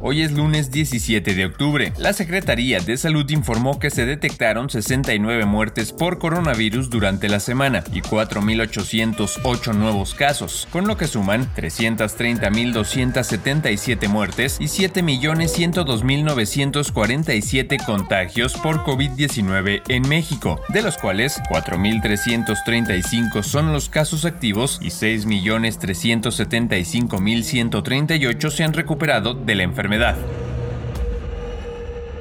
Hoy es lunes 17 de octubre. La Secretaría de Salud informó que se detectaron 69 muertes por coronavirus durante la semana y 4.808 nuevos casos, con lo que suman 330.277 muertes y 7.102.947 contagios por COVID-19 en México, de los cuales 4.335 son los casos activos y 6.375.138 se han recuperado de la enfermedad enfermedad.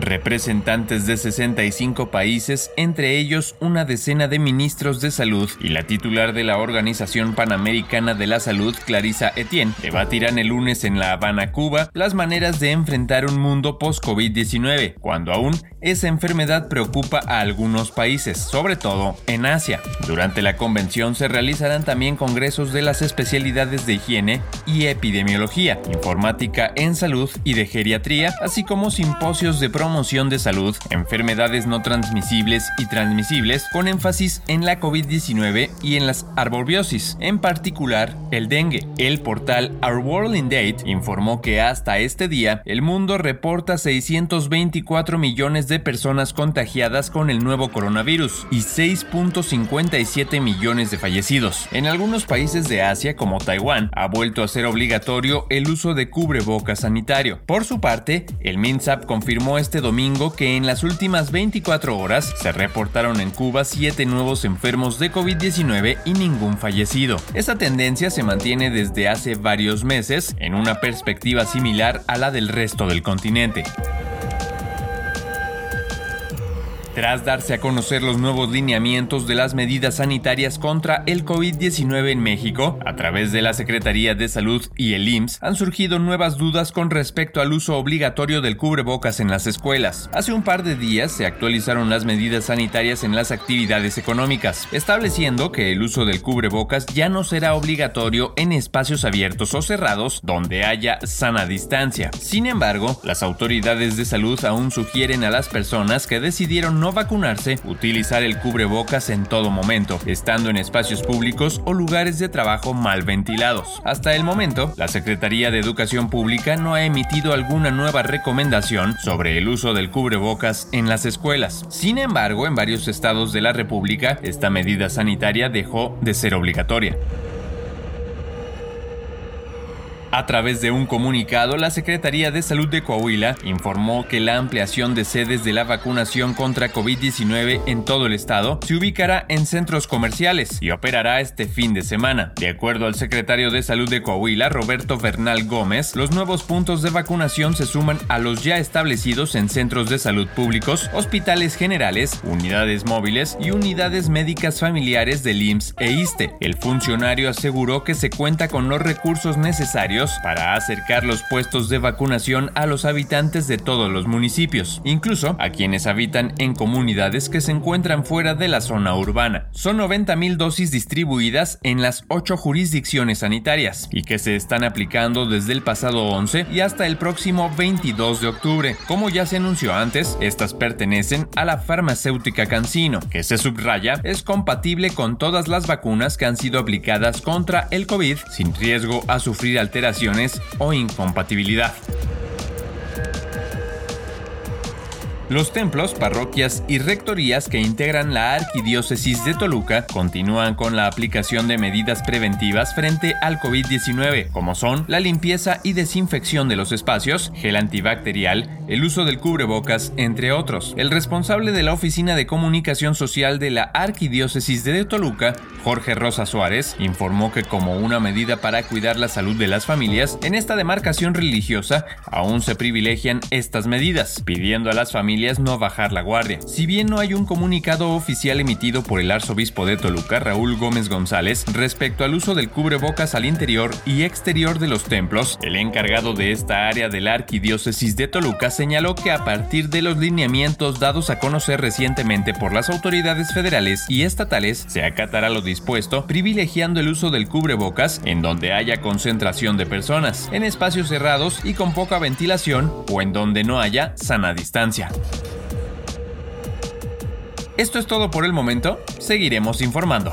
Representantes de 65 países, entre ellos una decena de ministros de salud y la titular de la Organización Panamericana de la Salud, Clarissa Etienne, debatirán el lunes en La Habana, Cuba, las maneras de enfrentar un mundo post-COVID-19, cuando aún esa enfermedad preocupa a algunos países, sobre todo en Asia. Durante la convención se realizarán también congresos de las especialidades de higiene y epidemiología, informática en salud y de geriatría, así como simposios de promoción de salud, enfermedades no transmisibles y transmisibles, con énfasis en la COVID-19 y en las arbobiosis, en particular el dengue. El portal Our World in Date informó que hasta este día el mundo reporta 624 millones de personas contagiadas con el nuevo coronavirus y 6.57 millones de fallecidos. En algunos países de Asia, como Taiwán, ha vuelto a ser obligatorio el uso de cubrebocas sanitario. Por su parte, el MINSAP confirmó este domingo que en las últimas 24 horas se reportaron en Cuba 7 nuevos enfermos de COVID-19 y ningún fallecido. Esta tendencia se mantiene desde hace varios meses en una perspectiva similar a la del resto del continente. Tras darse a conocer los nuevos lineamientos de las medidas sanitarias contra el COVID-19 en México, a través de la Secretaría de Salud y el IMSS, han surgido nuevas dudas con respecto al uso obligatorio del cubrebocas en las escuelas. Hace un par de días se actualizaron las medidas sanitarias en las actividades económicas, estableciendo que el uso del cubrebocas ya no será obligatorio en espacios abiertos o cerrados donde haya sana distancia. Sin embargo, las autoridades de salud aún sugieren a las personas que decidieron no vacunarse, utilizar el cubrebocas en todo momento, estando en espacios públicos o lugares de trabajo mal ventilados. Hasta el momento, la Secretaría de Educación Pública no ha emitido alguna nueva recomendación sobre el uso del cubrebocas en las escuelas. Sin embargo, en varios estados de la República, esta medida sanitaria dejó de ser obligatoria. A través de un comunicado, la Secretaría de Salud de Coahuila informó que la ampliación de sedes de la vacunación contra COVID-19 en todo el estado se ubicará en centros comerciales y operará este fin de semana. De acuerdo al secretario de Salud de Coahuila, Roberto Bernal Gómez, los nuevos puntos de vacunación se suman a los ya establecidos en centros de salud públicos, hospitales generales, unidades móviles y unidades médicas familiares del IMSS e ISTE. El funcionario aseguró que se cuenta con los recursos necesarios para acercar los puestos de vacunación a los habitantes de todos los municipios, incluso a quienes habitan en comunidades que se encuentran fuera de la zona urbana. Son 90.000 dosis distribuidas en las 8 jurisdicciones sanitarias y que se están aplicando desde el pasado 11 y hasta el próximo 22 de octubre. Como ya se anunció antes, estas pertenecen a la farmacéutica Cancino, que se subraya es compatible con todas las vacunas que han sido aplicadas contra el COVID sin riesgo a sufrir alteraciones o incompatibilidad. Los templos, parroquias y rectorías que integran la Arquidiócesis de Toluca continúan con la aplicación de medidas preventivas frente al COVID-19, como son la limpieza y desinfección de los espacios, gel antibacterial, el uso del cubrebocas, entre otros. El responsable de la Oficina de Comunicación Social de la Arquidiócesis de Toluca, Jorge Rosa Suárez, informó que como una medida para cuidar la salud de las familias, en esta demarcación religiosa aún se privilegian estas medidas, pidiendo a las familias no bajar la guardia. Si bien no hay un comunicado oficial emitido por el arzobispo de Toluca, Raúl Gómez González, respecto al uso del cubrebocas al interior y exterior de los templos, el encargado de esta área de la arquidiócesis de Toluca señaló que a partir de los lineamientos dados a conocer recientemente por las autoridades federales y estatales, se acatará lo dispuesto, privilegiando el uso del cubrebocas en donde haya concentración de personas, en espacios cerrados y con poca ventilación o en donde no haya sana distancia. Esto es todo por el momento, seguiremos informando.